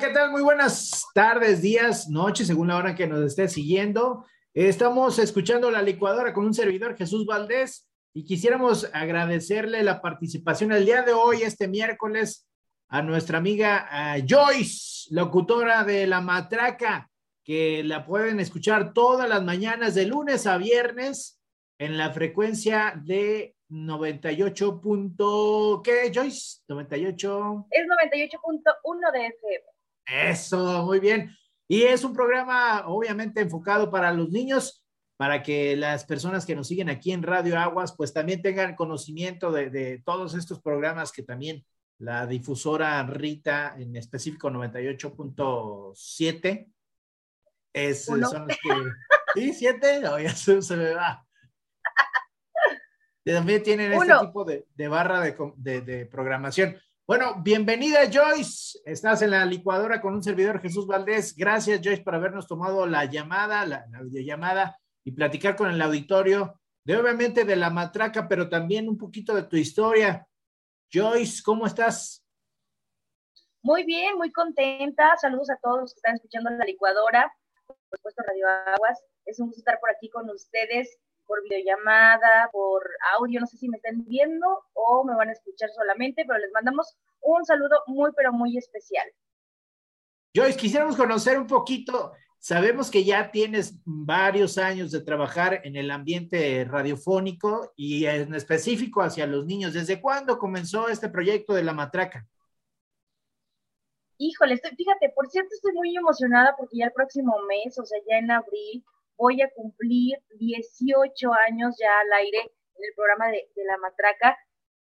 ¿qué tal? Muy buenas tardes, días, noches, según la hora que nos esté siguiendo. Estamos escuchando la licuadora con un servidor, Jesús Valdés, y quisiéramos agradecerle la participación el día de hoy, este miércoles, a nuestra amiga Joyce, locutora de La Matraca, que la pueden escuchar todas las mañanas de lunes a viernes en la frecuencia de 98. ¿Qué, Joyce? 98. Es 98.1 de FM. Eso, muy bien. Y es un programa obviamente enfocado para los niños, para que las personas que nos siguen aquí en Radio Aguas, pues también tengan conocimiento de, todos estos programas que también la difusora Rita, en específico 98.7, es, son los que... ¿Sí? ¿Siete? No, ya se, me va. También tienen este tipo de, barra de programación. Bueno, bienvenida Joyce. Estás en la licuadora con un servidor Jesús Valdés. Gracias Joyce por habernos tomado la llamada, la, videollamada y platicar con el auditorio de obviamente de la matraca, pero también un poquito de tu historia. Joyce, ¿cómo estás? Muy bien, muy contenta. Saludos a todos los que están escuchando la licuadora. Por supuesto, Radio Aguas. Es un gusto estar por aquí con ustedes por videollamada, por audio, no sé si me están viendo o me van a escuchar solamente, pero les mandamos un saludo muy, pero muy especial. Joyce, quisiéramos conocer un poquito, sabemos que ya tienes varios años de trabajar en el ambiente radiofónico y en específico hacia los niños. ¿Desde cuándo comenzó este proyecto de la matraca? Híjole, estoy, fíjate, por cierto, estoy muy emocionada porque ya el próximo mes, o sea, ya en abril, voy a cumplir 18 años ya al aire en el programa de, La Matraca.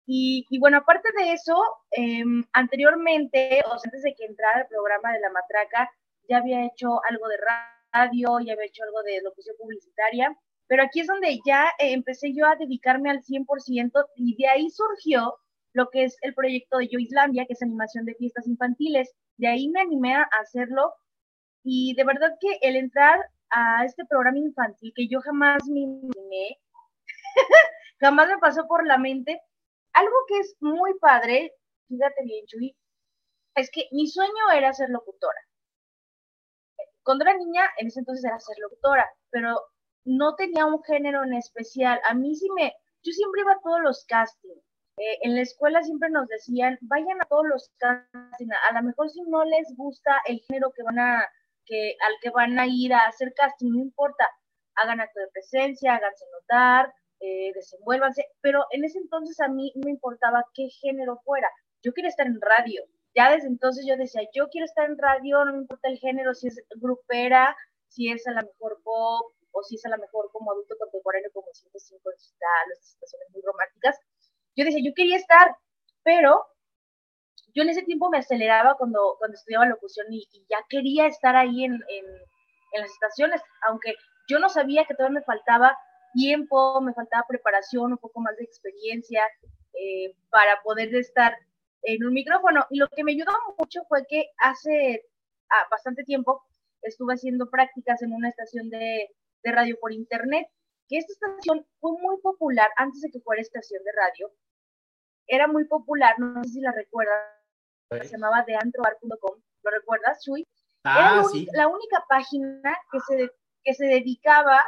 Y, bueno, aparte de eso, em, anteriormente, o sea, antes de que entrara el programa de La Matraca, ya había hecho algo de radio, ya había hecho algo de locución publicitaria, pero aquí es donde ya eh, empecé yo a dedicarme al 100% y de ahí surgió lo que es el proyecto de Yo Islandia, que es animación de fiestas infantiles. De ahí me animé a hacerlo y de verdad que el entrar a este programa infantil que yo jamás me imaginé, jamás me pasó por la mente. Algo que es muy padre, fíjate bien, Chuy, es que mi sueño era ser locutora. Cuando era niña, en ese entonces era ser locutora, pero no tenía un género en especial. A mí sí me, yo siempre iba a todos los castings. Eh, en la escuela siempre nos decían, vayan a todos los castings. A lo mejor si no les gusta el género que van a, que, al que van a ir a hacer casting, no importa, hagan acto de presencia, háganse notar, eh, desenvuélvanse, pero en ese entonces a mí me importaba qué género fuera, yo quería estar en radio, ya desde entonces yo decía, yo quiero estar en radio, no me importa el género, si es grupera, si es a la mejor pop, o si es a la mejor como adulto contemporáneo, como 105 digital, o situaciones muy románticas. Yo decía, yo quería estar, pero yo en ese tiempo me aceleraba cuando, cuando estudiaba locución y, ya quería estar ahí en, las estaciones, aunque yo no sabía que todavía me faltaba tiempo, me faltaba preparación, un poco más de experiencia eh, para poder estar en un micrófono. Y lo que me ayudó mucho fue que hace ah, bastante tiempo estuve haciendo prácticas en una estación de, de radio por internet, que esta estación fue muy popular antes de que fuera estación de radio. Era muy popular, no sé si la recuerdan, se llamaba deantrobar.com, ¿lo recuerdas, Chuy? Ah, Era la única página que se, que se dedicaba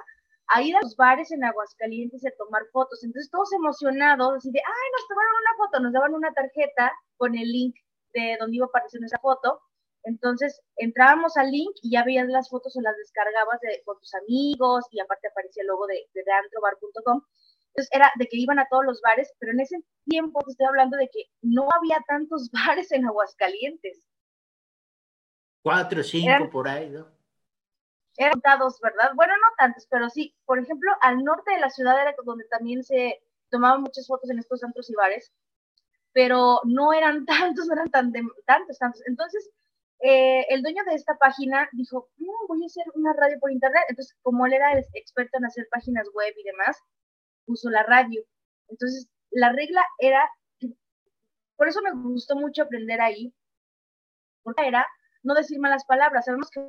a ir a los bares en Aguascalientes a tomar fotos. Entonces todos emocionados, así de, ay, nos tomaron una foto, nos daban una tarjeta con el link de donde iba a aparecer esa foto. Entonces entrábamos al link y ya veías las fotos o las descargabas de, con tus amigos y aparte aparecía el logo de, de. Entonces era de que iban a todos los bares, pero en ese tiempo te estoy hablando de que no había tantos bares en Aguascalientes. Cuatro, cinco por ahí, ¿no? Eran contados, ¿verdad? Bueno, no tantos, pero sí. Por ejemplo, al norte de la ciudad era donde también se tomaban muchas fotos en estos centros y bares, pero no eran tantos, no eran tan tantos, tantos. Entonces, eh, el dueño de esta página dijo, no, voy a hacer una radio por internet. Entonces, como él era experto en hacer páginas web y demás, puso la radio. Entonces, la regla era, por eso me gustó mucho aprender ahí, era no decir malas palabras. Sabemos que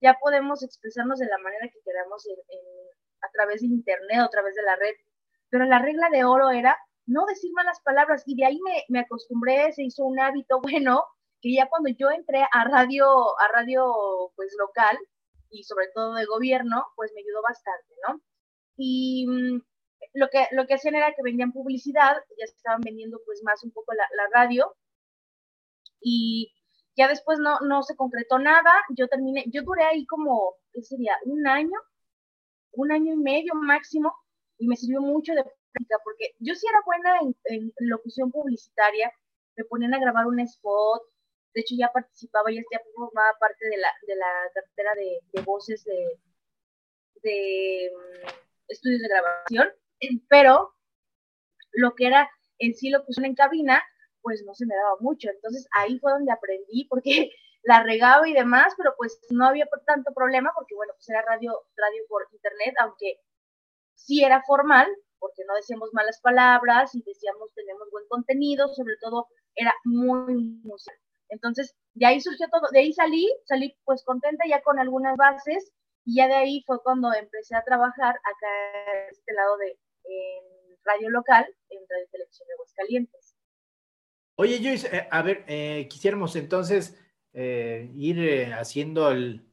ya podemos expresarnos de la manera que queramos a través de internet a través de la red, pero la regla de oro era no decir malas palabras y de ahí me, me acostumbré, se hizo un hábito bueno que ya cuando yo entré a radio, a radio pues local y sobre todo de gobierno, pues me ayudó bastante, ¿no? Y mm, lo que, lo que hacían era que vendían publicidad, ya estaban vendiendo pues más un poco la, radio. Y ya después no, no se concretó nada, yo terminé, yo duré ahí como, ¿qué sería? Un año, un año y medio máximo, y me sirvió mucho de práctica, porque yo sí era buena en, locución publicitaria, me ponían a grabar un spot, de hecho ya participaba, ya, formaba parte de la, de la cartera de, de voces de, de um, estudios de grabación, pero lo que era en sí locución en cabina, pues no se me daba mucho. Entonces ahí fue donde aprendí, porque la regaba y demás, pero pues no había tanto problema, porque bueno, pues era radio, radio por internet, aunque sí era formal, porque no decíamos malas palabras y decíamos tenemos buen contenido, sobre todo era muy musical. Entonces, de ahí surgió todo, de ahí salí, salí pues contenta ya con algunas bases y ya de ahí fue cuando empecé a trabajar acá este lado de radio local, en Radio Televisión de Aguascalientes. Oye, Joyce, eh, a ver, eh, quisiéramos entonces eh, ir haciendo el,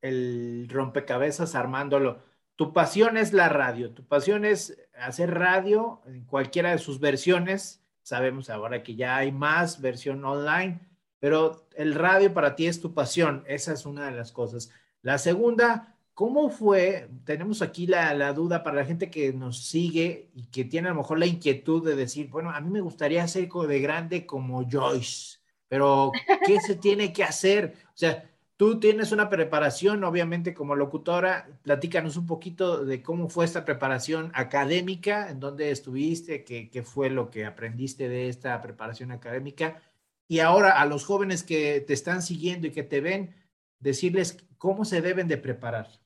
el rompecabezas, armándolo. Tu pasión es la radio, tu pasión es hacer radio en cualquiera de sus versiones. Sabemos ahora que ya hay más versión online, pero el radio para ti es tu pasión, esa es una de las cosas. La segunda, ¿Cómo fue? Tenemos aquí la, duda para la gente que nos sigue y que tiene a lo mejor la inquietud de decir, bueno, a mí me gustaría ser de grande como Joyce, pero ¿qué se tiene que hacer? O sea, tú tienes una preparación, obviamente, como locutora. Platícanos un poquito de cómo fue esta preparación académica, en dónde estuviste, qué, qué fue lo que aprendiste de esta preparación académica. Y ahora a los jóvenes que te están siguiendo y que te ven, decirles cómo se deben de preparar.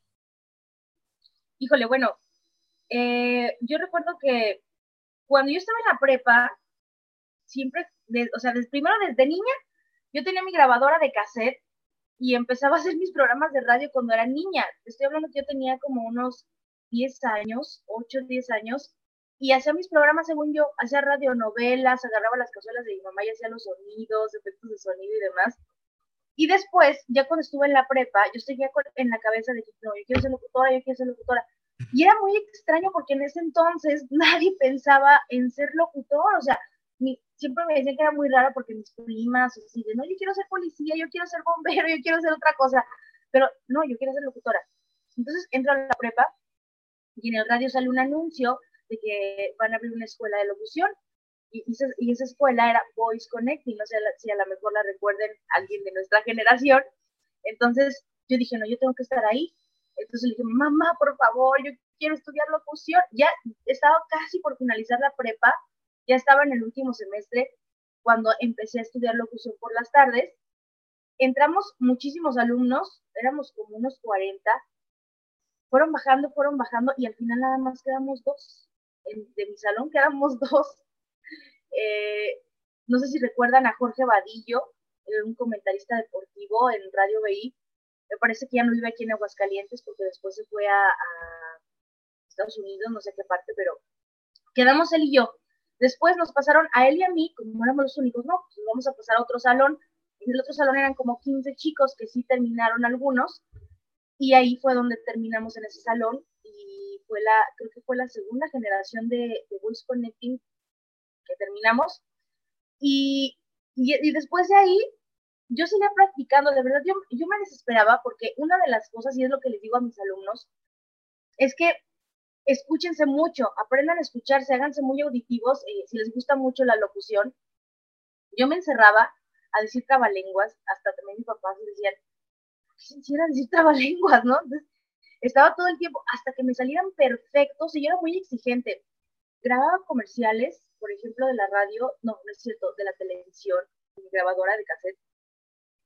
Híjole, bueno, eh, yo recuerdo que cuando yo estaba en la prepa, siempre, o sea, primero desde niña, yo tenía mi grabadora de cassette y empezaba a hacer mis programas de radio cuando era niña. Estoy hablando que yo tenía como unos 10 años, 8, 10 años, y hacía mis programas según yo, hacía radionovelas, agarraba las cazuelas de mi mamá y hacía los sonidos, efectos de sonido y demás. Y después, ya cuando estuve en la prepa, yo seguía en la cabeza de que no, yo quiero ser locutora, yo quiero ser locutora. Y era muy extraño porque en ese entonces nadie pensaba en ser locutor, o sea, siempre me decían que era muy raro porque mis primas, o así, de, no, yo quiero ser policía, yo quiero ser bombero, yo quiero ser otra cosa, pero no, yo quiero ser locutora. Entonces entro a la prepa y en el radio sale un anuncio de que van a abrir una escuela de locución y, esa, escuela era Voice Connecting, no sé si a lo mejor la recuerden alguien de nuestra generación. Entonces yo dije, no, yo tengo que estar ahí. Entonces le dije, mamá, por favor, yo quiero estudiar locución. Ya estaba casi por finalizar la prepa, ya estaba en el último semestre cuando empecé a estudiar locución por las tardes. Entramos muchísimos alumnos, éramos como unos 40. Fueron bajando, fueron bajando y al final nada más quedamos dos. de mi salón quedamos dos eh, no sé si recuerdan a Jorge Vadillo, eh, un comentarista deportivo en Radio BI. Me parece que ya no vive aquí en Aguascalientes porque después se fue a, Estados Unidos, no sé qué parte, pero quedamos él y yo. Después nos pasaron a él y a mí, como éramos los únicos, no, pues vamos a pasar a otro salón. En el otro salón eran como 15 chicos que sí terminaron algunos. Y ahí fue donde terminamos en ese salón. Y fue la, creo que fue la segunda generación de, de Voice Connecting terminamos. Y, y, después de ahí, yo seguía practicando, de verdad, yo, yo me desesperaba porque una de las cosas, y es lo que les digo a mis alumnos, es que escúchense mucho, aprendan a escucharse, háganse muy auditivos, eh, si les gusta mucho la locución. Yo me encerraba a decir trabalenguas, hasta también mi papá se decían, quisiera decir trabalenguas, ¿no? Entonces, estaba todo el tiempo hasta que me salieran perfectos y yo era muy exigente. Grababa comerciales por ejemplo, de la radio, no, no es cierto, de la televisión, mi grabadora de cassette,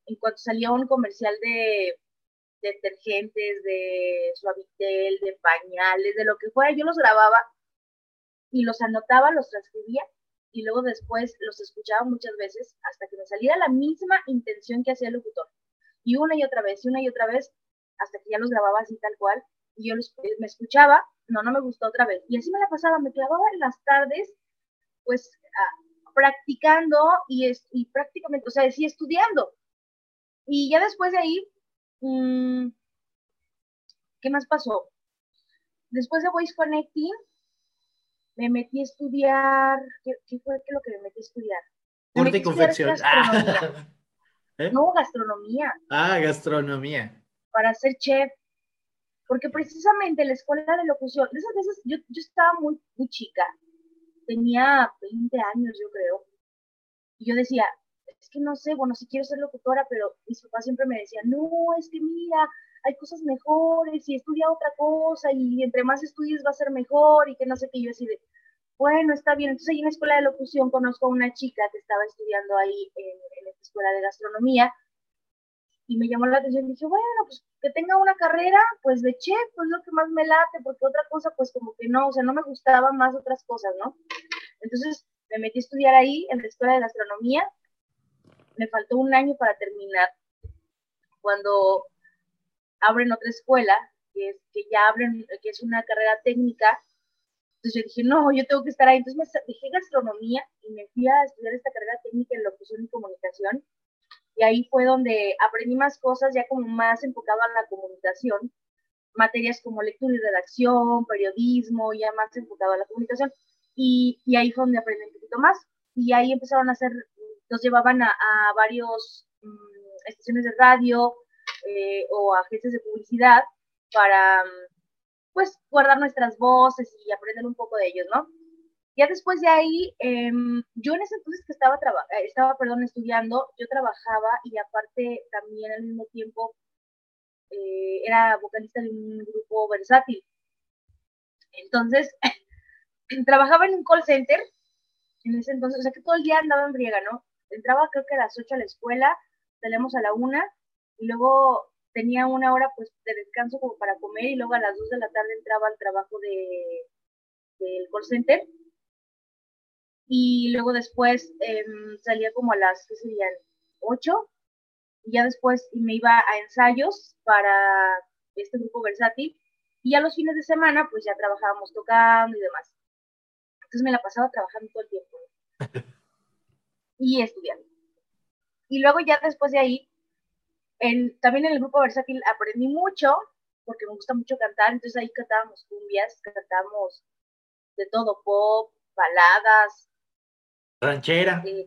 en cuanto salía un comercial de detergentes, de suavitel, de pañales, de lo que fuera, yo los grababa y los anotaba, los transcribía y luego después los escuchaba muchas veces hasta que me saliera la misma intención que hacía el locutor. Y una y otra vez, y una y otra vez, hasta que ya los grababa así tal cual, y yo los, me escuchaba, no, no me gustó otra vez. Y así me la pasaba, me clavaba en las tardes pues practicando y, es, y prácticamente, o sea, sí estudiando. Y ya después de ahí, mmm, ¿qué más pasó? Después de Voice Connecting, me metí a estudiar, ¿qué, fue lo que me metí a estudiar? Corte y confección. ¿Eh? No, gastronomía. Ah, gastronomía. Para ser chef. Porque precisamente la escuela de locución, de esas veces yo, yo estaba muy, muy chica, tenía 20 años yo creo, y yo decía, es que no sé, bueno, si quiero ser locutora, pero mis papás siempre me decían, no, es que mira, hay cosas mejores y estudia otra cosa y entre más estudies va a ser mejor y que no sé qué, yo así bueno, está bien. Entonces ahí en la escuela de locución conozco a una chica que estaba estudiando ahí en, en escuela de gastronomía y me llamó la atención dije, bueno, pues que tenga una carrera, pues de chef, pues lo que más me late, porque otra cosa, pues como que no, o sea, no me gustaban más otras cosas, ¿no? Entonces me metí a estudiar ahí en la escuela de gastronomía, me faltó un año para terminar. Cuando abren otra escuela, que es que ya abren, que es una carrera técnica, entonces yo dije, no, yo tengo que estar ahí. Entonces me dejé gastronomía y me fui a estudiar esta carrera técnica en locución y comunicación y ahí fue donde aprendí más cosas, ya como más enfocado a la comunicación, materias como lectura y redacción, periodismo, ya más enfocado a la comunicación. Y, y ahí fue donde aprendí un poquito más. Y ahí empezaron a hacer, nos llevaban a, a varios mm, estaciones de radio eh, o agencias de publicidad para, pues, guardar nuestras voces y aprender un poco de ellos, ¿no? Ya después de ahí, em, yo en ese entonces que estaba, eh, estaba perdón, estudiando, yo trabajaba y aparte también al mismo tiempo eh, era vocalista de un grupo versátil. Entonces, trabajaba en un call center en ese entonces, o sea que todo el día andaba en briega, ¿no? Entraba creo que a las 8 a la escuela, salíamos a la 1 y luego tenía una hora pues de descanso como para comer y luego a las 2 de la tarde entraba al trabajo de, del call center y luego después em, salía como a las, ¿qué serían? 8 y ya después me iba a ensayos para este grupo versátil y ya los fines de semana pues ya trabajábamos tocando y demás. Entonces me la pasaba trabajando todo el tiempo y estudiando. Y luego ya después de ahí, en, también en el grupo versátil aprendí mucho porque me gusta mucho cantar, entonces ahí cantábamos cumbias, cantábamos de todo, pop, baladas, Ranchera. Sí.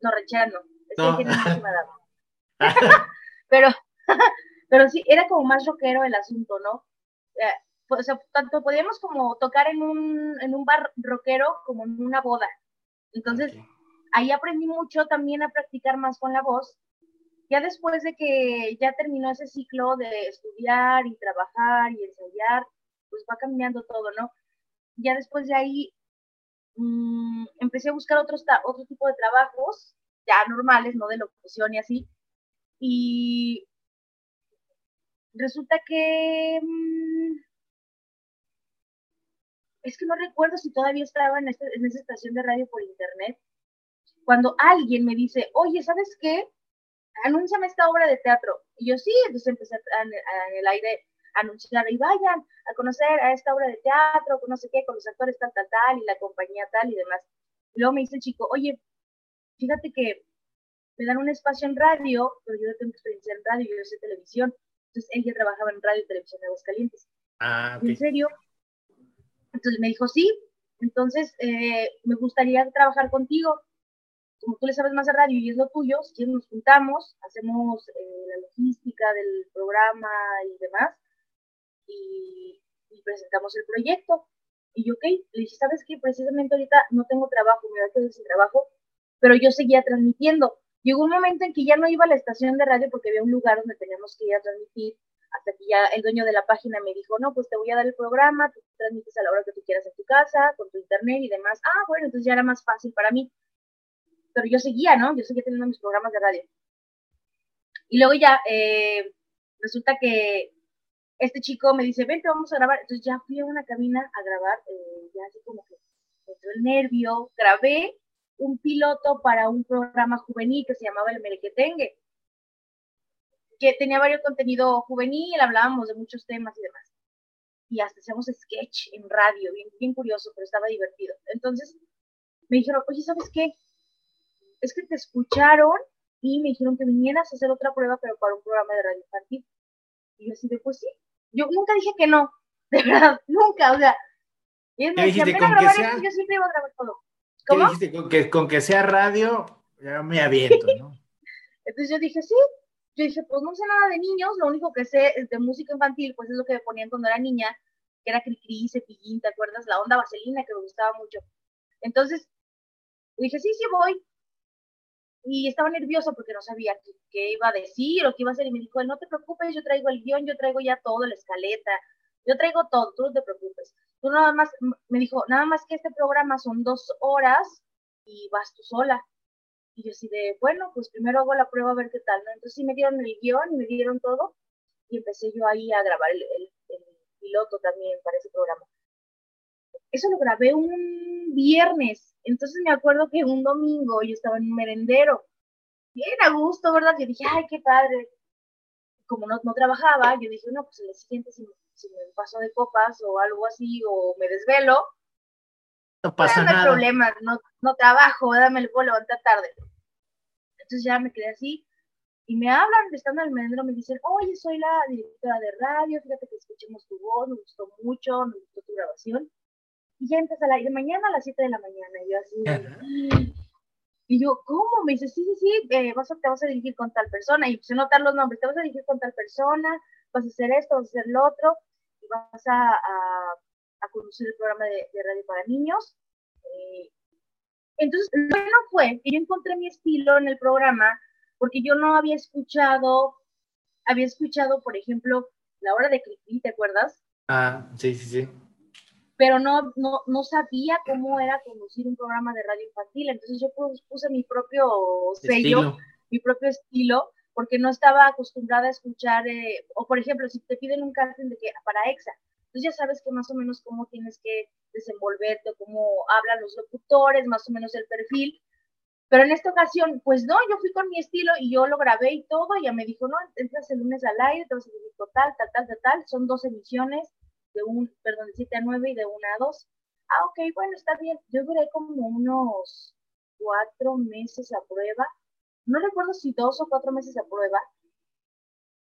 No, ranchera no. Es no. que pero, pero sí, era como más rockero el asunto, ¿no? Eh, pues, o sea, tanto podíamos como tocar en un, en un bar rockero como en una boda. Entonces, ahí aprendí mucho también a practicar más con la voz. Ya después de que ya terminó ese ciclo de estudiar y trabajar y ensayar, pues va cambiando todo, ¿no? Ya después de ahí mmm, empecé a buscar otros, otro tipo de trabajos, ya normales, no de locución y así. Y resulta que... Mmm, es que no recuerdo si todavía estaba en, este, en esa estación de radio por internet, cuando alguien me dice, oye, ¿sabes qué? Anúnciame esta obra de teatro. Y yo sí, entonces empecé en el aire anunciar y vayan a conocer a esta obra de teatro, con no sé qué, con los actores tal, tal, tal, y la compañía tal y demás. Y luego me dice el chico, oye, fíjate que me dan un espacio en radio, pero yo no tengo experiencia en radio, yo sé televisión. Entonces él ya trabajaba en radio y televisión de Aguascalientes. Ah, ¿En serio? Entonces me dijo, sí, entonces eh, me gustaría trabajar contigo. Como tú le sabes más de radio y es lo tuyo, si nos juntamos, hacemos eh, la logística del programa y demás, y, presentamos el proyecto. Y yo, ok, le dije, ¿sabes qué? Precisamente ahorita no tengo trabajo, me voy a quedar sin trabajo, pero yo seguía transmitiendo. Llegó un momento en que ya no iba a la estación de radio porque había un lugar donde teníamos que ir a transmitir, hasta que ya el dueño de la página me dijo, no, pues te voy a dar el programa, tú transmites a la hora que tú quieras en tu casa, con tu internet y demás. Ah, bueno, entonces ya era más fácil para mí. Pero yo seguía, ¿no? Yo seguía teniendo mis programas de radio. Y luego ya, eh, resulta que este chico me dice, vente, vamos a grabar. Entonces ya fui a una cabina a grabar, eh, ya así como que entró el nervio, grabé un piloto para un programa juvenil que se llamaba El Merequetengue, que tenía varios contenido juvenil, hablábamos de muchos temas y demás. Y hasta hacíamos sketch en radio, bien, bien curioso, pero estaba divertido. Entonces, me dijeron, oye, ¿sabes qué? Es que te escucharon y me dijeron que vinieras a hacer otra prueba, pero para un programa de radio infantil. Y yo así de, pues sí. Yo nunca dije que no, de verdad, nunca, o sea. Y él me decía, ven a grabar sea... yo siempre iba a grabar todo. ¿Cómo? ¿Qué dijiste? Con que, con que sea radio, ya me aviento, ¿no? Entonces yo dije, sí. Yo dije, pues no sé nada de niños, lo único que sé es de música infantil, pues es lo que me ponían cuando era niña, que era Cricri, Cepillín, ¿te acuerdas? La onda vaselina que me gustaba mucho. Entonces, dije, sí, sí voy. Y estaba nerviosa porque no sabía qué, iba a decir o qué iba a hacer. Y me dijo, no te preocupes, yo traigo el guion, yo traigo ya todo, la escaleta, yo traigo todo, tú no te preocupes. Tú nada más, me dijo, nada más que este programa son dos horas y vas tú sola. Y yo así de, bueno, pues primero hago la prueba a ver qué tal, ¿no? Entonces sí me dieron el guion y me dieron todo y empecé yo ahí a grabar el, el piloto también para ese programa. Eso lo grabé un viernes, entonces me acuerdo que un domingo yo estaba en un merendero, bien a gusto, ¿verdad? Yo dije, ay, qué padre. Como no, no trabajaba, yo dije, no, pues el siguiente si, si me paso de copas o algo así, o me desvelo, no pasa nada. No hay problema, no, no trabajo, dame el puedo levantar tarde. Entonces ya me quedé así y me hablan, estando en el merendero, me dicen, oye, soy la directora de radio, fíjate que escuchemos tu voz, me gustó mucho, me gustó tu grabación. Y ya empieza la mañana a las 7 de la mañana. Y yo así, y yo, ¿cómo? Me dice, sí, sí, sí, eh, vas a, te vas a dirigir con tal persona. Y puse notar los nombres, te vas a dirigir con tal persona, vas a hacer esto, vas a hacer lo otro, y vas a, a, a conducir el programa de, de radio para niños. Eh, entonces, lo bueno fue que yo encontré mi estilo en el programa, porque yo no había escuchado, había escuchado, por ejemplo, La Hora de Cricri, ¿te acuerdas? Ah, sí, sí, sí. Pero no, no, no sabía cómo era conducir un programa de radio infantil, entonces yo puse mi propio sello, mi propio estilo, porque no estaba acostumbrada a escuchar, eh, o por ejemplo, si te piden un casting de que para EXA, entonces ya sabes que más o menos cómo tienes que desenvolverte, cómo hablan los locutores, más o menos el perfil, pero en esta ocasión, pues no, yo fui con mi estilo y yo lo grabé y todo, y ya me dijo, no, entras el lunes al aire, te vas a decir tal, tal, tal, tal, tal, son dos emisiones, de un, perdón, de 7 a 9 y de 1 a 2. Ah, ok, bueno, está bien. Yo duré como unos cuatro meses a prueba. No recuerdo si dos o cuatro meses a prueba.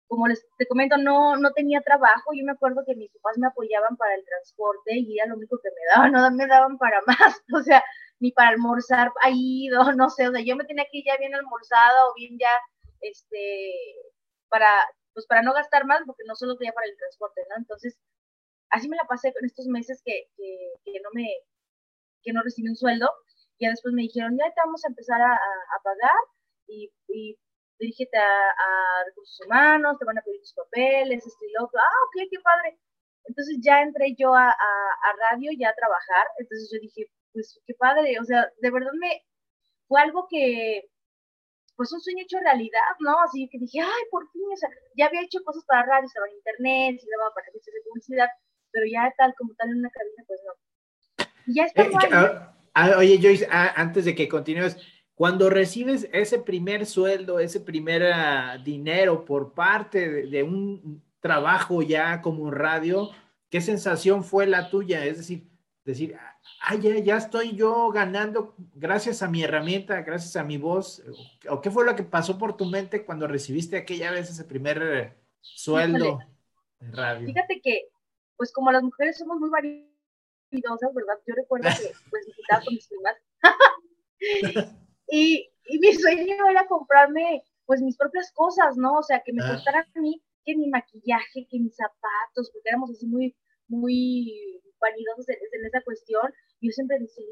Como les te comento, no, no tenía trabajo. Yo me acuerdo que mis papás me apoyaban para el transporte y era lo único que me daban, no me daban para más. O sea, ni para almorzar ahí, no, no sé, o sea, yo me tenía que ir ya bien almorzada o bien ya, este, para, pues para no gastar más, porque no solo tenía para el transporte, ¿no? Entonces, así me la pasé con estos meses que, que, no me, que no recibí un sueldo, ya después me dijeron, ya te vamos a empezar a, a pagar, y, y dirígete a, recursos humanos, te van a pedir tus papeles, esto y lo otro, ah, ok, qué padre. Entonces ya entré yo a, a, radio ya a trabajar, entonces yo dije, pues qué padre, o sea, de verdad me fue algo que, pues un sueño hecho realidad, ¿no? Así que dije, ay, por fin, o sea, ya había hecho cosas para radio, estaba en internet, se daba para agencias de publicidad, pero ya tal como tal en una cabina, pues no. ya está eh, ah, ah, oye, Joyce, ah, antes de que continúes, cuando recibes ese primer sueldo, ese primer dinero por parte de, de, un trabajo ya como radio, ¿qué sensación fue la tuya? Es decir, decir, ah, ya, ya estoy yo ganando gracias a mi herramienta, gracias a mi voz. ¿O qué fue lo que pasó por tu mente cuando recibiste aquella vez ese primer sueldo de radio? Fíjate que, pues como las mujeres somos muy variedosas, ¿verdad? Yo recuerdo que pues visitaba con mis primas y, y, mi sueño era comprarme pues mis propias cosas, ¿no? O sea, que me ah. costaran a mí que mi maquillaje, que mis zapatos, porque éramos así muy, muy vanidosos en, esa cuestión. Yo siempre decía,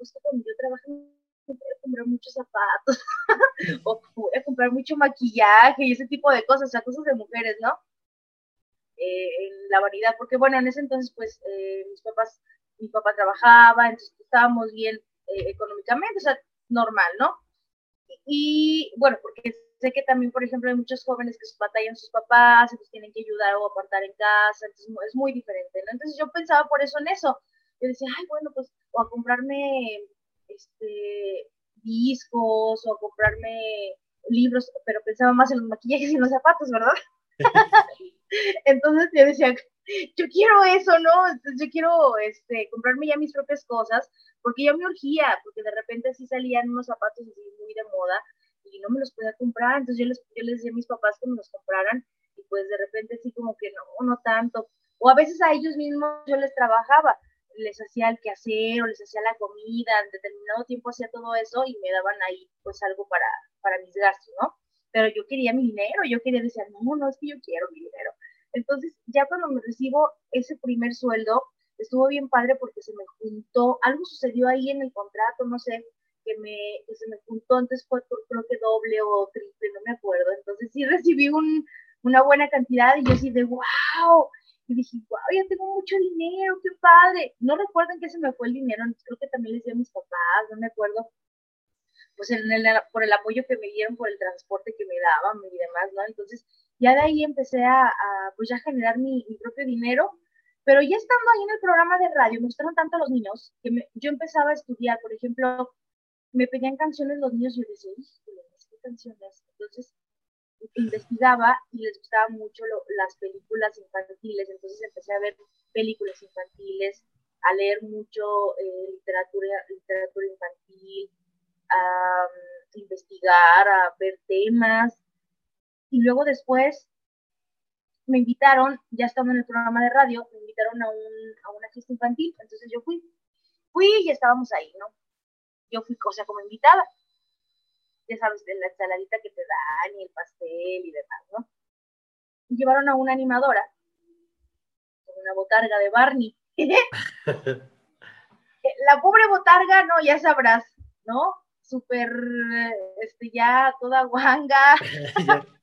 es que cuando yo trabajo voy a comprar muchos zapatos o voy a comprar mucho maquillaje y ese tipo de cosas, o sea, cosas de mujeres, ¿no? Eh, en la vanidad, porque bueno, en ese entonces pues eh, mis papás, mi papá trabajaba, entonces estábamos bien eh, económicamente, o sea, normal, ¿no? Y, bueno, porque sé que también, por ejemplo, hay muchos jóvenes que batallan sus papás, entonces tienen que ayudar o apartar en casa, entonces es muy diferente, ¿no? Entonces yo pensaba por eso en eso. Yo decía, ay, bueno, pues, o a comprarme este, discos, o a comprarme libros, pero pensaba más en los maquillajes y en los zapatos, ¿verdad? Entonces yo decía, yo quiero eso, ¿no? Yo quiero este, comprarme ya mis propias cosas, porque yo me urgía, porque de repente sí salían unos zapatos así muy de moda y no me los podía comprar, entonces yo les, yo les decía a mis papás que me los compraran y pues de repente sí como que no, no tanto. O a veces a ellos mismos yo les trabajaba, les hacía el quehacer o les hacía la comida, en determinado tiempo hacía todo eso y me daban ahí pues algo para, para mis gastos, ¿no? Pero yo quería mi dinero, yo quería decir, no, no, es que yo quiero mi dinero. Entonces, ya cuando me recibo ese primer sueldo, estuvo bien padre porque se me juntó, algo sucedió ahí en el contrato, no sé, que, me, que se me juntó, entonces fue creo que doble o triple, no me acuerdo. Entonces sí recibí un, una buena cantidad y yo sí de, wow, y dije, wow, ya tengo mucho dinero, qué padre. No recuerdo en qué se me fue el dinero, creo que también les di a mis papás, no me acuerdo, pues en el, por el apoyo que me dieron, por el transporte que me daban y demás, ¿no? Entonces, ya de ahí empecé a, pues ya generar mi, propio dinero, pero ya estando ahí en el programa de radio, me gustaron tanto los niños que yo empezaba a estudiar, por ejemplo, me pedían canciones los niños y yo decía, ¿qué canciones? Entonces investigaba y les gustaba mucho las películas infantiles, entonces empecé a ver películas infantiles, a leer mucho eh, literatura, literatura infantil, a investigar, a ver temas, y luego después me invitaron, ya estando en el programa de radio, me invitaron a, un, a una fiesta infantil, entonces yo fui, fui y estábamos ahí, ¿no? Yo fui, cosa como invitada, ya sabes, de la ensaladita que te dan y el pastel y demás, ¿no? Y llevaron a una animadora, con una botarga de Barney. la pobre botarga, no, ya sabrás, ¿no? Súper, este, ya toda guanga.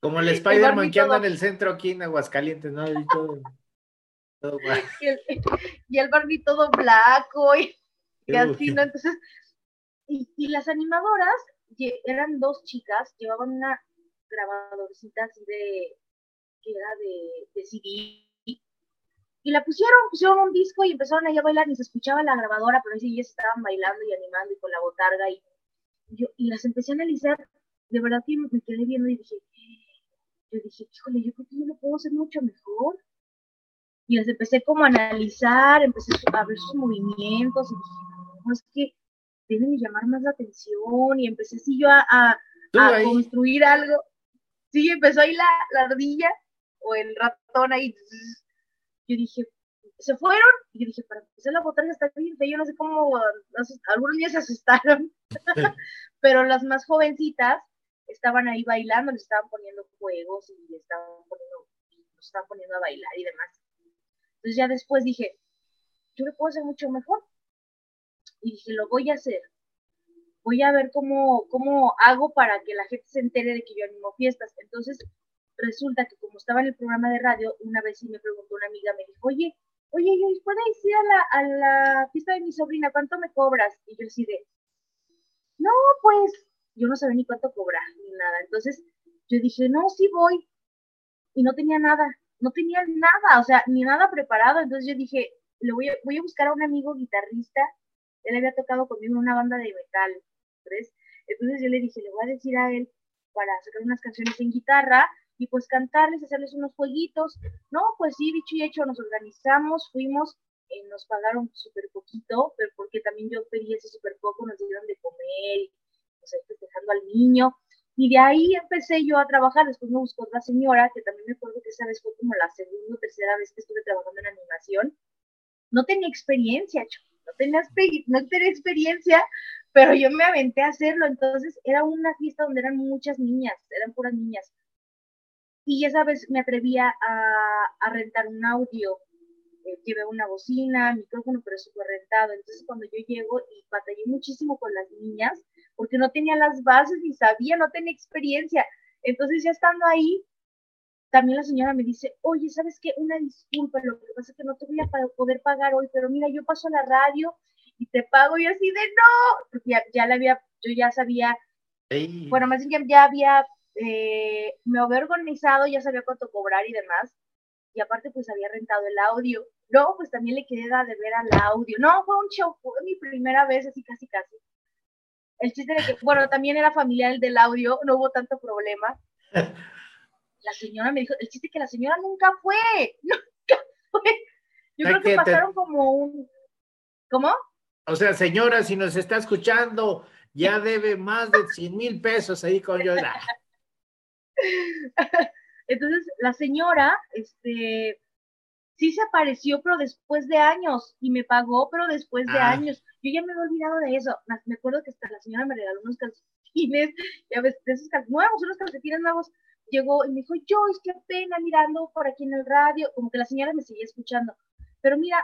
Como el Spider-Man que anda en el centro aquí en Aguascalientes, ¿no? Y, todo, y, el, y el Barbie todo blanco y, así, ¿no? Entonces, y, las animadoras eran dos chicas, llevaban una grabadorcita así de, que era de, de CD, y la pusieron, pusieron un disco y empezaron ahí a bailar y se escuchaba la grabadora, pero ellas estaban bailando y animando y con la botarga y, yo, y las empecé a analizar, de verdad que me quedé viendo y dije, yo dije, híjole, yo creo que yo lo puedo hacer mucho mejor. Y las empecé como a analizar, empecé a ver sus movimientos y dije, no, es que deben llamar más la atención y empecé así yo a, a, construir algo. Sí, empezó ahí la, la, ardilla o el ratón ahí. Yo dije, se fueron y yo dije, para empezar la botarga está bien yo no sé cómo, algunos niños se asustaron, pero las más jovencitas estaban ahí bailando, le estaban poniendo juegos y le estaban poniendo, estaban poniendo a bailar y demás. Entonces ya después dije, yo le puedo hacer mucho mejor. Y dije, lo voy a hacer. Voy a ver cómo, cómo hago para que la gente se entere de que yo animo fiestas. Entonces, resulta que como estaba en el programa de radio, una vez sí me preguntó una amiga, me dijo, oye, oye, ¿puedes ir a la, a la fiesta de mi sobrina? ¿Cuánto me cobras? Y yo así de, no, pues yo no sabía ni cuánto cobrar ni nada. Entonces yo dije, no, sí voy. Y no tenía nada, no tenía nada, o sea, ni nada preparado. Entonces yo dije, le voy a, voy a buscar a un amigo guitarrista. Él había tocado conmigo en una banda de metal. Entonces yo le dije, le voy a decir a él para sacar unas canciones en guitarra y pues cantarles, hacerles unos jueguitos. No, pues sí, dicho y hecho, nos organizamos, fuimos, eh, nos pagaron súper poquito, pero porque también yo pedí ese súper poco, nos dieron de comer pues ahí festejando al niño. Y de ahí empecé yo a trabajar, después me buscó otra señora, que también me acuerdo que esa vez fue como la segunda o tercera vez que estuve trabajando en animación. No tenía experiencia, no tenía, no tenía experiencia, pero yo me aventé a hacerlo. Entonces era una fiesta donde eran muchas niñas, eran puras niñas. Y esa vez me atrevía a, a rentar un audio eh, llevé una bocina, micrófono, pero súper rentado. Entonces, cuando yo llego y batallé muchísimo con las niñas, porque no tenía las bases ni sabía, no tenía experiencia. Entonces, ya estando ahí, también la señora me dice, oye, ¿sabes qué? Una disculpa, lo que pasa es que no te voy a poder pagar hoy, pero mira, yo paso a la radio y te pago y así de no, porque ya, ya la había, yo ya sabía, bueno, más bien ya, había, eh, me había organizado, ya sabía cuánto cobrar y demás, y aparte pues había rentado el audio. Luego pues también le quedé de ver al audio. No, fue un show, fue mi primera vez así casi casi. El chiste de que, bueno, también era familiar el del audio, no hubo tanto problema. la señora me dijo, el chiste que la señora nunca fue, nunca fue. Yo creo que, pasaron como un, ¿cómo? O sea, señora, si nos está escuchando, ya debe más de 100 mil pesos ahí con yo. Entonces, la señora, este, sí se apareció, pero después de años, y me pagó, pero después de ah. años. Yo ya me he olvidado de eso. Me acuerdo que hasta la señora me regaló unos calcetines, ya ves, de esos calcetines nuevos, unos calcetines nuevos. Llegó y me dijo, Joyce, qué pena, mirando por aquí en el radio, como que la señora me seguía escuchando. Pero mira,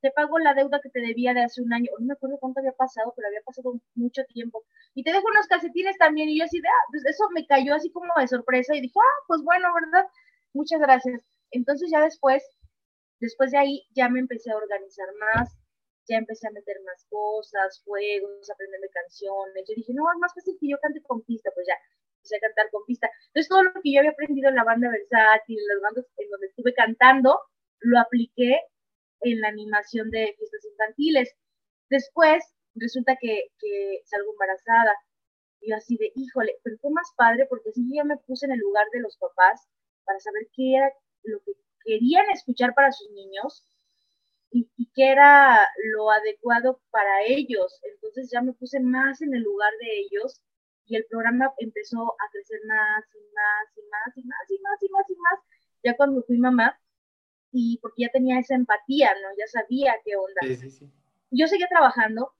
te pago la deuda que te debía de hace un año, no me acuerdo cuánto había pasado, pero había pasado mucho tiempo. Y te dejo unos calcetines también, y yo así de, ah, pues eso me cayó así como de sorpresa, y dije, ah, pues bueno, ¿verdad? Muchas gracias. Entonces ya después, después de ahí, ya me empecé a organizar más, ya empecé a meter más cosas, juegos, aprenderme canciones. Yo dije, no, es más fácil que yo cante con pista, pues ya, empecé a cantar con pista. Entonces todo lo que yo había aprendido en la banda versátil, en las bandas en donde estuve cantando, lo apliqué en la animación de fiestas infantiles. Después, resulta que, que salgo embarazada. Y yo así de, híjole, pero fue más padre porque así yo ya me puse en el lugar de los papás para saber qué era lo que querían escuchar para sus niños y, y qué era lo adecuado para ellos. Entonces ya me puse más en el lugar de ellos y el programa empezó a crecer más y más y más y más y más y más y más. Ya cuando fui mamá, y porque ya tenía esa empatía, ¿no? Ya sabía qué onda. Sí, sí, sí. Yo seguía trabajando,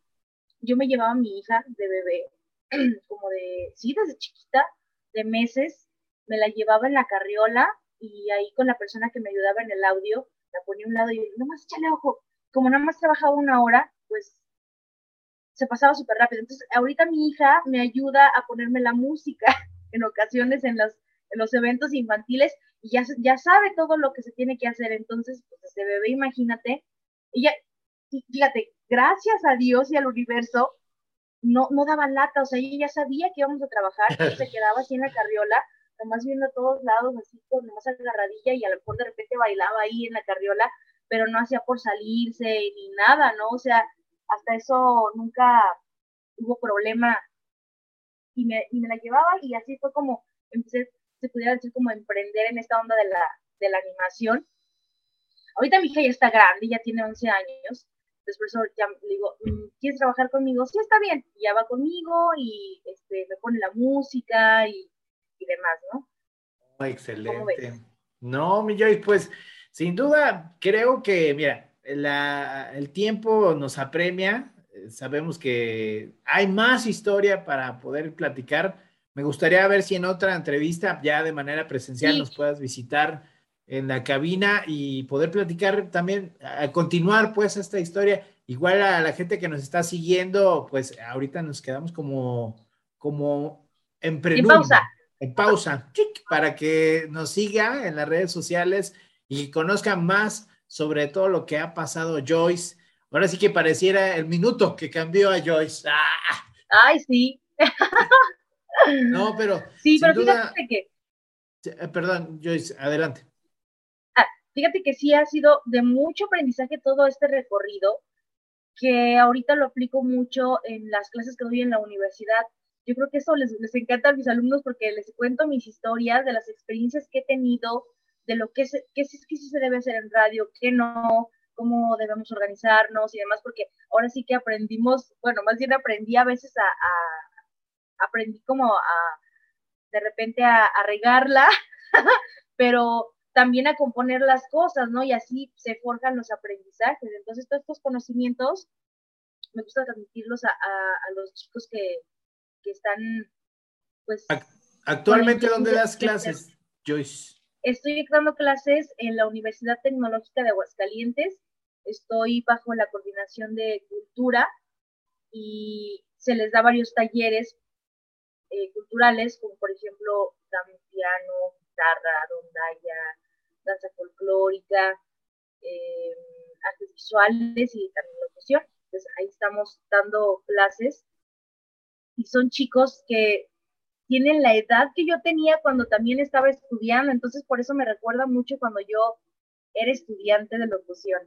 yo me llevaba a mi hija de bebé, como de, sí, desde chiquita, de meses, me la llevaba en la carriola y ahí con la persona que me ayudaba en el audio, la ponía a un lado y yo, nomás échale ojo, como nada más trabajaba una hora, pues se pasaba súper rápido. Entonces, ahorita mi hija me ayuda a ponerme la música en ocasiones en, las, en los eventos infantiles y ya, ya sabe todo lo que se tiene que hacer. Entonces, pues ese bebé, imagínate, y ya, fíjate, gracias a Dios y al universo, no, no daba lata, o sea, ella ya sabía que íbamos a trabajar, se quedaba así en la carriola, nomás viendo a todos lados, así con nomás agarradilla, y a lo mejor de repente bailaba ahí en la carriola, pero no hacía por salirse ni nada, ¿no? O sea, hasta eso nunca hubo problema. Y me, y me la llevaba y así fue como empecé se pudiera decir como emprender en esta onda de la, de la animación. Ahorita mi hija ya está grande, ya tiene 11 años, después ya le digo, mm, ¿quieres trabajar conmigo? Sí, está bien, ya va conmigo y este, me pone la música y, y demás, ¿no? Oh, excelente. No, mi Joyce, pues sin duda creo que, mira, la, el tiempo nos apremia, sabemos que hay más historia para poder platicar, me gustaría ver si en otra entrevista, ya de manera presencial, nos puedas visitar en la cabina y poder platicar también, a continuar pues esta historia. Igual a la gente que nos está siguiendo, pues ahorita nos quedamos como, como en preludio. En pausa. En pausa, para que nos siga en las redes sociales y conozca más sobre todo lo que ha pasado Joyce. Ahora sí que pareciera el minuto que cambió a Joyce. ¡Ah! Ay, sí. No, pero. Sí, pero fíjate que. Eh, perdón, Joyce, adelante. Ah, fíjate que sí ha sido de mucho aprendizaje todo este recorrido, que ahorita lo aplico mucho en las clases que doy en la universidad. Yo creo que eso les, les encanta a mis alumnos porque les cuento mis historias de las experiencias que he tenido, de lo que, se, que, sí se debe hacer en radio, qué no, cómo debemos organizarnos y demás, porque ahora sí que aprendimos, bueno, más bien aprendí a veces a aprendí como a, de repente a, regarla, pero también a componer las cosas, ¿no? Y así se forjan los aprendizajes. Entonces, todos estos conocimientos me gusta transmitirlos a, los chicos que, están, pues... Actualmente, ¿dónde das clases, Joyce? Estoy dando clases en la Universidad Tecnológica de Aguascalientes. Estoy bajo la coordinación de cultura y se les da varios talleres eh, culturales, como por ejemplo piano, guitarra, rondalla, danza folclórica, eh, artes visuales y también locución. Entonces ahí estamos dando clases y son chicos que tienen la edad que yo tenía cuando también estaba estudiando, entonces por eso me recuerda mucho cuando yo era estudiante de locución.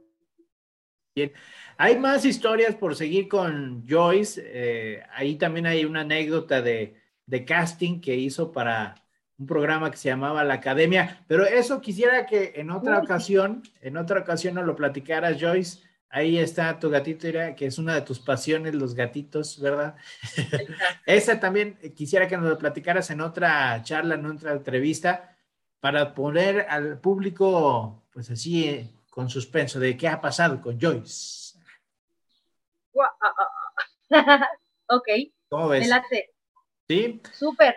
Bien, hay más historias por seguir con Joyce. Eh, ahí también hay una anécdota de, de casting que hizo para un programa que se llamaba La Academia, pero eso quisiera que en otra ocasión, en otra ocasión nos lo platicaras, Joyce. Ahí está tu gatito, que es una de tus pasiones, los gatitos, ¿verdad? Esa también quisiera que nos lo platicaras en otra charla, en otra entrevista, para poner al público, pues así, eh, con suspenso de qué ha pasado con Joyce. ok. ¿Cómo ves? Sí. Súper.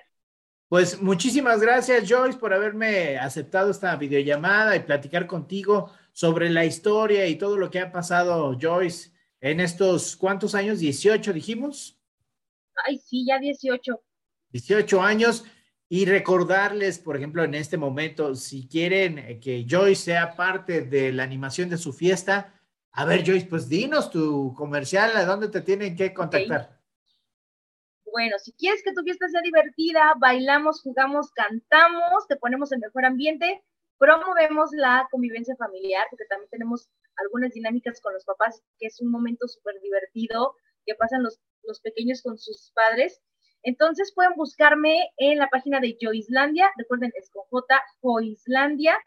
Pues muchísimas gracias, Joyce, por haberme aceptado esta videollamada y platicar contigo sobre la historia y todo lo que ha pasado, Joyce, en estos, ¿cuántos años? ¿18 dijimos? Ay, sí, ya 18. 18 años. Y recordarles, por ejemplo, en este momento, si quieren que Joyce sea parte de la animación de su fiesta, a ver, Joyce, pues dinos tu comercial, ¿a dónde te tienen que contactar? Bueno, si quieres que tu fiesta sea divertida, bailamos, jugamos, cantamos, te ponemos el mejor ambiente, promovemos la convivencia familiar, porque también tenemos algunas dinámicas con los papás, que es un momento súper divertido que pasan los, los pequeños con sus padres. Entonces pueden buscarme en la página de Joislandia, recuerden, es con J, Joislandia,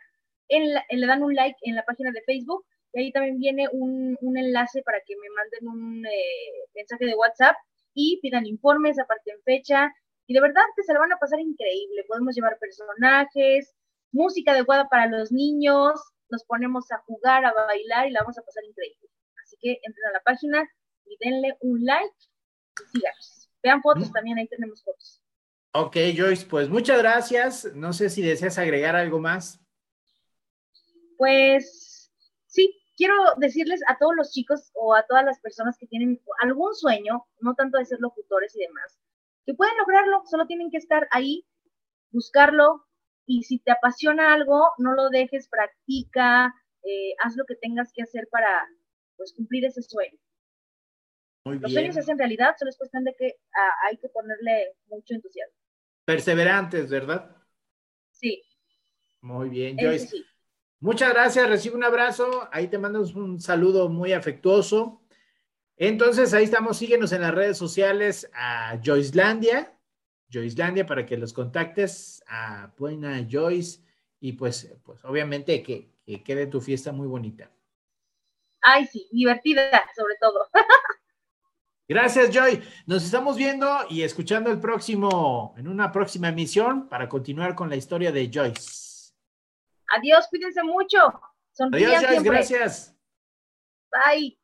le dan un like en la página de Facebook y ahí también viene un, enlace para que me manden un eh, mensaje de WhatsApp y pidan informes, aparten fecha y de verdad que se lo van a pasar increíble. Podemos llevar personajes, música adecuada para los niños, nos ponemos a jugar, a bailar y la vamos a pasar increíble. Así que entren a la página y denle un like y síganos. Vean fotos, mm. también ahí tenemos fotos. Ok, Joyce, pues muchas gracias. No sé si deseas agregar algo más. Pues sí, quiero decirles a todos los chicos o a todas las personas que tienen algún sueño, no tanto de ser locutores y demás, que pueden lograrlo, solo tienen que estar ahí, buscarlo y si te apasiona algo, no lo dejes, practica, eh, haz lo que tengas que hacer para pues, cumplir ese sueño. Los sueños se hacen realidad, solo es cuestión de que hay que ponerle mucho entusiasmo. Perseverantes, ¿verdad? Sí. Muy bien, Joyce. Muchas gracias, recibe un abrazo, ahí te mando un saludo muy afectuoso. Entonces, ahí estamos, síguenos en las redes sociales a Joycelandia, Joycelandia para que los contactes a Buena Joyce y pues, pues obviamente que, que quede tu fiesta muy bonita. Ay, sí, divertida sobre todo. Gracias, Joy. Nos estamos viendo y escuchando el próximo, en una próxima emisión para continuar con la historia de Joyce. Adiós, cuídense mucho. Sonrían Adiós, gracias. Bye.